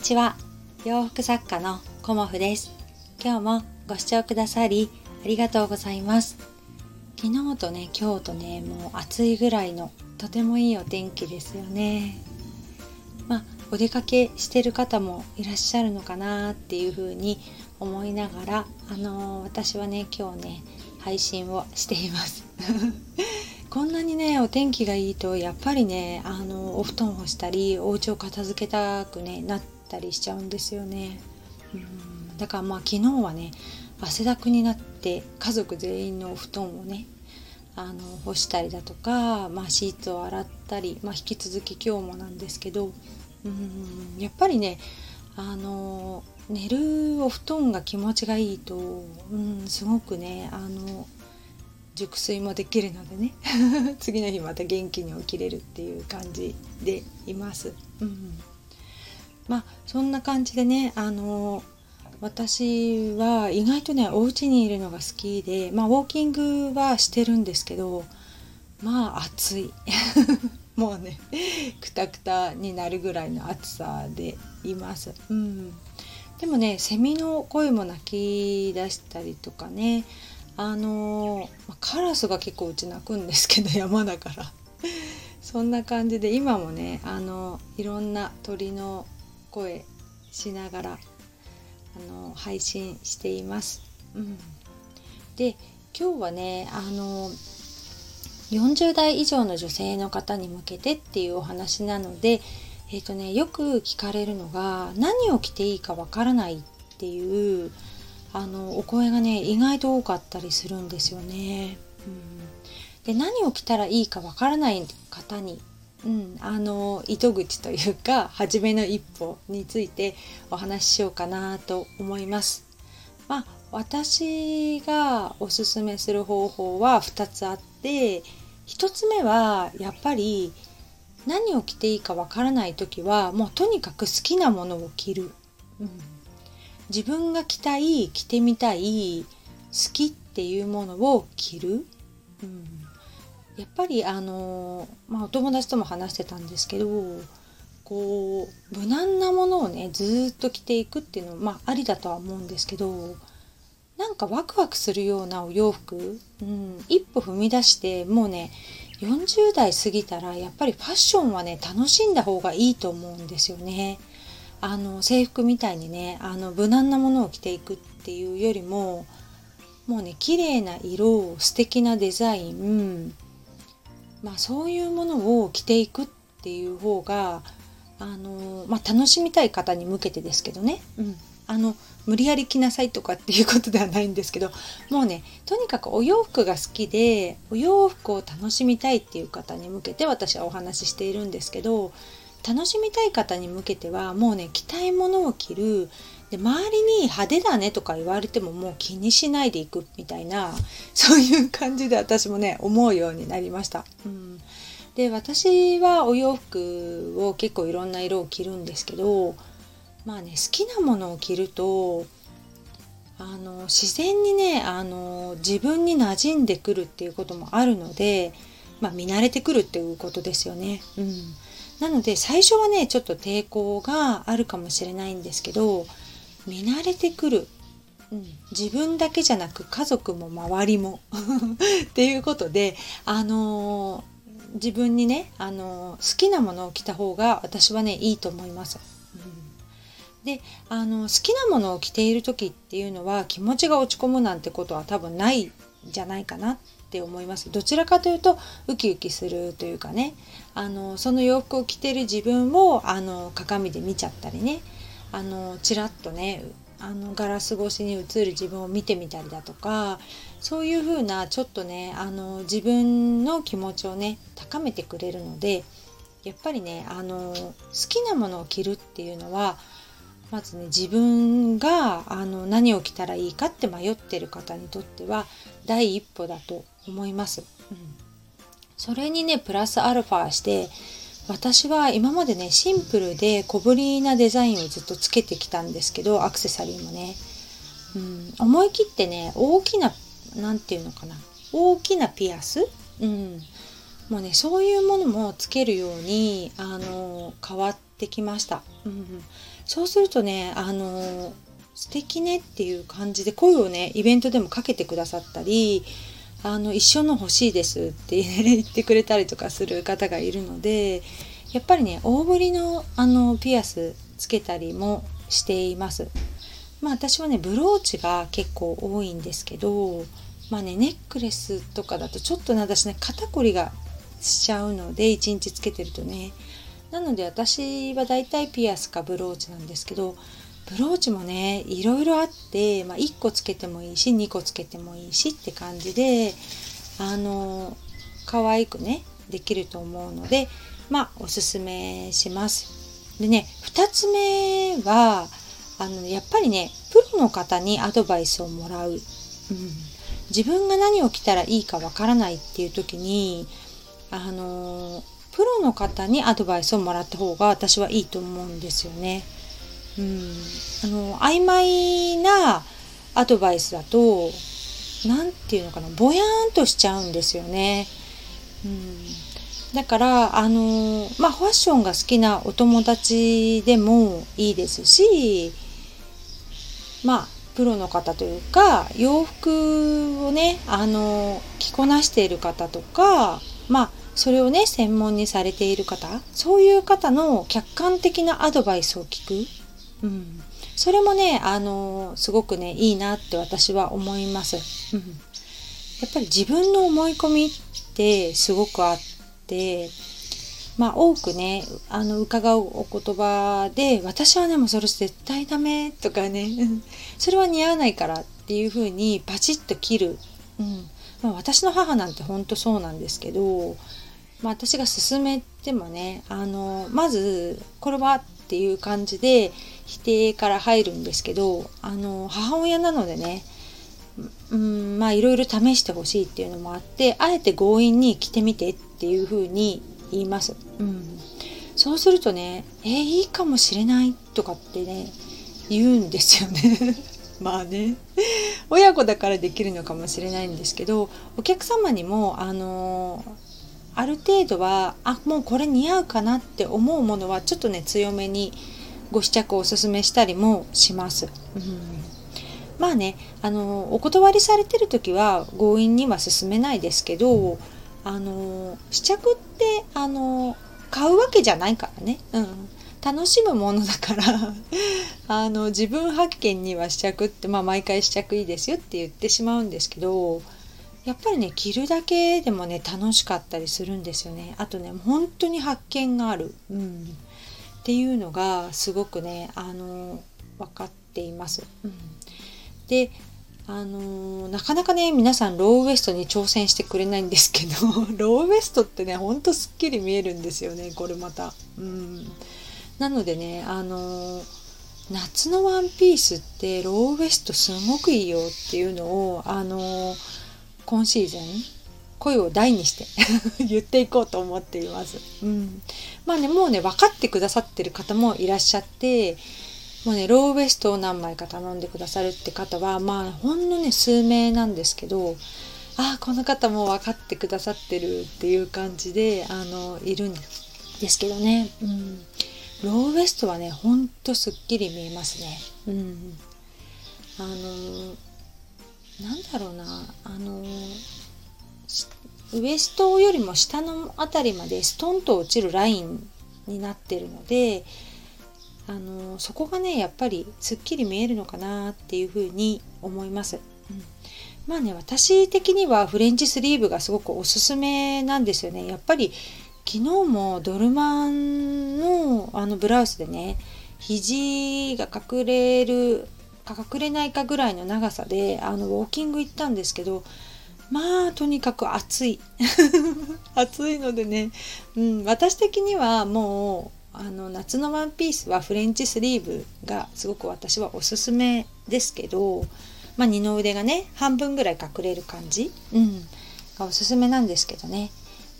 にちは。洋服作家のコモフです。今日もご視聴くださりありがとうございます。昨日とね今日とねもう暑いぐらいのとてもいいお天気ですよね。まあお出かけしてる方もいらっしゃるのかなっていう風に思いながらあのー、私はね今日ね配信をしています。こんなにねお天気がいいとやっぱりねあのお布団をしたりお家を片付けたく、ね、なったりしちゃうんですよね。うんだからまあ昨日はね汗だくになって家族全員のお布団をねあの干したりだとか、まあ、シーツを洗ったり、まあ、引き続き今日もなんですけどうんやっぱりねあの寝るお布団が気持ちがいいと、うん、すごくねあの熟睡もできるのでね 次の日また元気に起きれるっていう感じでいます。うん、まあそんな感じでねあの私は意外とねお家にいるのが好きでまあウォーキングはしてるんですけどまあ暑い。もうねくたくたになるぐらいの暑さでいます。うん、でもねセミの声も鳴き出したりとかねあのカラスが結構うち鳴くんですけど 山だから。そんな感じで今もねあのいろんな鳥の声しながらあの配信しています。うん、で今日はねあの40代以上の女性の方に向けてっていうお話なので、えーとね、よく聞かれるのが何を着ていいかわからないっていうあのお声がね意外と多かったりするんですよね。うん、で何を着たらいいかわからない方に、うん、あの糸口というか 初めの一歩についてお話ししようかなと思います。まあ私がおすすめする方法は2つあって1つ目はやっぱり何を着ていいかわからない時はもうとにかく好きなものを着る。うん自分が着たい着てみたい好きっていうものを着る、うん、やっぱりあの、まあ、お友達とも話してたんですけどこう無難なものをねずっと着ていくっていうのまあありだとは思うんですけどなんかワクワクするようなお洋服、うん、一歩踏み出してもうね40代過ぎたらやっぱりファッションはね楽しんだ方がいいと思うんですよね。あの制服みたいにねあの無難なものを着ていくっていうよりももうね綺麗な色素敵なデザインまあそういうものを着ていくっていう方があの、まあ、楽しみたい方に向けてですけどね、うん、あの無理やり着なさいとかっていうことではないんですけどもうねとにかくお洋服が好きでお洋服を楽しみたいっていう方に向けて私はお話ししているんですけど楽しみたい方に向けてはもうね着たいものを着るで周りに派手だねとか言われてももう気にしないでいくみたいな そういう感じで私もね思うようになりました。うん、で私はお洋服を結構いろんな色を着るんですけどまあね好きなものを着るとあの自然にねあの自分に馴染んでくるっていうこともあるので、まあ、見慣れてくるっていうことですよね。うんなので最初はねちょっと抵抗があるかもしれないんですけど見慣れてくる、うん、自分だけじゃなく家族も周りも。っていうことであのー、自分にね、あのー、好きなものを着た方が私はねいいと思います。うん、であの好きなものを着ている時っていうのは気持ちが落ち込むなんてことは多分ないんじゃないかなって思います。どちらかというとウキウキするというかね。あのその洋服を着てる自分をあの鏡で見ちゃったりねあのちらっとねあのガラス越しに映る自分を見てみたりだとかそういう風なちょっとねあの自分の気持ちをね高めてくれるのでやっぱりねあの好きなものを着るっていうのはまずね自分があの何を着たらいいかって迷ってる方にとっては第一歩だと思います。うん、それにねプラスアルファして私は今までねシンプルで小ぶりなデザインをずっとつけてきたんですけどアクセサリーもね、うん、思い切ってね大きな何て言うのかな。大きなピアス、うん、もうねそういうものもつけるようにあの変わってきました。うん。そうするとねあの素敵ねっていう感じで声をねイベントでもかけてくださったりあの一緒の欲しいですって 言ってくれたりとかする方がいるのでやっぱりね大ぶりのあのピアスつけたりもしています。まあ私はねブローチが結構多いんですけどまあねネックレスとかだとちょっとね私ね肩こりがしちゃうので1日つけてるとねなので私はだいたいピアスかブローチなんですけどブローチもねいろいろあって、まあ、1個つけてもいいし2個つけてもいいしって感じであの可愛くねできると思うのでまあおすすめします。でね2つ目はあのやっぱりねプロの方にアドバイスをもらう、うん、自分が何を着たらいいかわからないっていう時にあのプロの方にアドバイスをもらった方が私はいいと思うんですよね。うん、あの曖昧なアドバイスだと何て言うのかなぼやーんとしちゃうんですよね。うん、だからあのまあファッションが好きなお友達でもいいですしまあプロの方というか洋服をねあの着こなしている方とかまあそれをね専門にされている方そういう方の客観的なアドバイスを聞く、うん、それもねあのすごくねいいなって私は思います、うん、やっぱり自分の思い込みってすごくあってまあ多くねあの伺うお言葉で私はねもうそれ絶対ダメとかね それは似合わないからっていう風にバチッと切る、うん。まあ、私の母なんてほんとそうなんですけどまあ、私が勧めてもねあのまずこれはっていう感じで否定から入るんですけどあの母親なのでねうんまあいろいろ試してほしいっていうのもあってあえて強引に着てみてっていうふうに言います。うん、そうするとね「えー、いいかもしれない」とかってね言うんですよね。まあね親子だからできるのかもしれないんですけどお客様にもあのある程度はあもうこれ似合うかなって思うものはちょっとね強めにご試着をおすすめしたりもします。うん。まあねあのお断りされてる時は強引には進めないですけどあの試着ってあの買うわけじゃないからね、うん、楽しむものだから あの自分発見には試着って、まあ、毎回試着いいですよって言ってしまうんですけどやっぱりね着るだけでもね楽しかったりするんですよね。あとね本当に発見がある、うん、っていうのがすごくねあの分かっています。うん、であのなかなかね皆さんローウエストに挑戦してくれないんですけど ローウエストってねほんとすっきり見えるんですよねこれまた。うん、なのでねあの夏のワンピースってローウエストすごくいいよっていうのをあの今シーズン声を大にして 言っていこうと思っています。うん、まあねもうね分かってくださってる方もいらっしゃってもうねローウエストを何枚か頼んでくださるって方はまあほんのね数名なんですけどああこの方も分かってくださってるっていう感じであのいるんですけどね、うん、ローウエストはねほんとすっきり見えますね。うんあのなんだろうなあのウエストよりも下の辺りまでストンと落ちるラインになってるのであのそこがねやっぱりすっきり見えるのかなっていうふうに思います。うん、まあね私的にはフレンチスリーブがすごくおすすめなんですよね。やっぱり昨日もドルマンのあのブラウスでね肘が隠れるか隠れないかぐらいの長さであのウォーキング行ったんですけどまあとにかく暑い。暑いのでね、うん、私的にはもうあの夏のワンピースはフレンチスリーブがすごく私はおすすめですけど、まあ、二の腕がね半分ぐらい隠れる感じ、うん、がおすすめなんですけどね。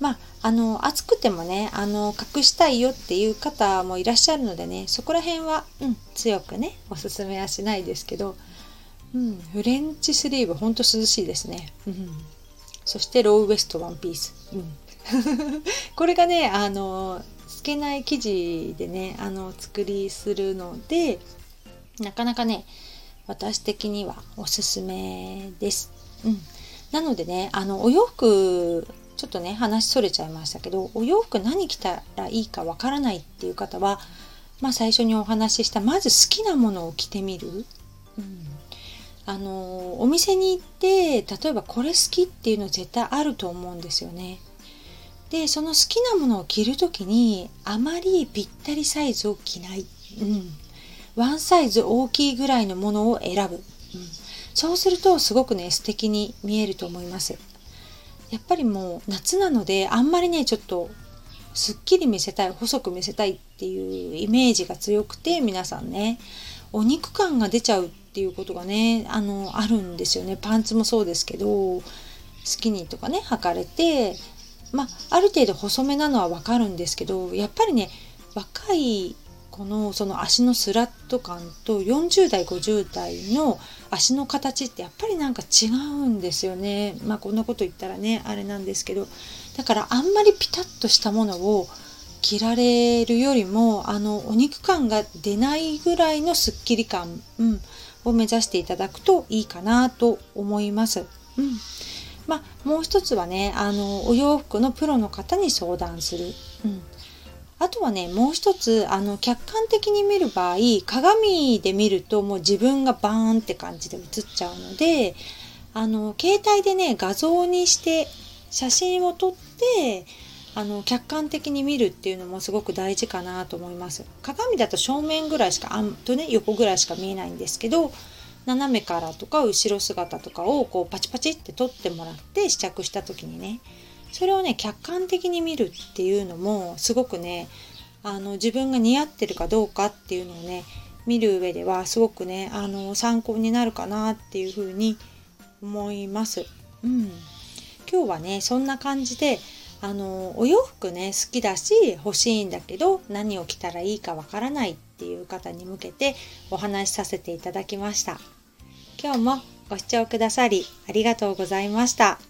まあ、あの暑くてもねあの隠したいよっていう方もいらっしゃるのでねそこら辺は、うん、強くねおすすめはしないですけど、うん、フレンチスリーブほんと涼しいですね、うん、そしてローウエストワンピース、うん、これがねあの透けない生地でねあの作りするのでなかなかね私的にはおすすめです。うん、なのでねあのお洋服ちょっとね話それちゃいましたけどお洋服何着たらいいかわからないっていう方は、まあ、最初にお話ししたまず好きなものを着てみる。うん。あのお店に行って例えばこれ好きっていうの絶対あると思うんですよね。でその好きなものを着る時にあまりぴったりサイズを着ない、うん、ワンサイズ大きいぐらいのものを選ぶ、うん、そうするとすごくね素敵に見えると思いますやっぱりもう夏なのであんまりねちょっとすっきり見せたい細く見せたいっていうイメージが強くて皆さんねお肉感が出ちゃうっていうことがねあのあるんですよね。パンツもそうですけどスキニーとかね履かれてまあある程度細めなのはわかるんですけどやっぱりね若いこのその足のスラット感と40代50代の足の形ってやっぱりなんか違うんですよねまあこんなこと言ったらねあれなんですけどだからあんまりピタッとしたものを着られるよりもあのお肉感が出ないぐらいのすっきり感、うん、を目指していただくといいかなと思います。うん、まあ、もう一つはねあのお洋服のプロの方に相談する。うんあとはね、もう一つ、あの、客観的に見る場合、鏡で見るともう自分がバーンって感じで映っちゃうので、あの、携帯でね、画像にして写真を撮って、あの客観的に見るっていうのもすごく大事かなと思います。鏡だと正面ぐらいしかあんとね横ぐらいしか見えないんですけど斜めからとか後ろ姿とかをこうパチパチって撮ってもらって試着した時にね。それをね客観的に見るっていうのもすごくねあの自分が似合ってるかどうかっていうのをね見る上ではすごくねあの参考になるかなっていうふうに思います。うん、今日はねそんな感じであのお洋服ね好きだし欲しいんだけど何を着たらいいかわからないっていう方に向けてお話しさせていただきました。今日もご視聴くださりありがとうございました。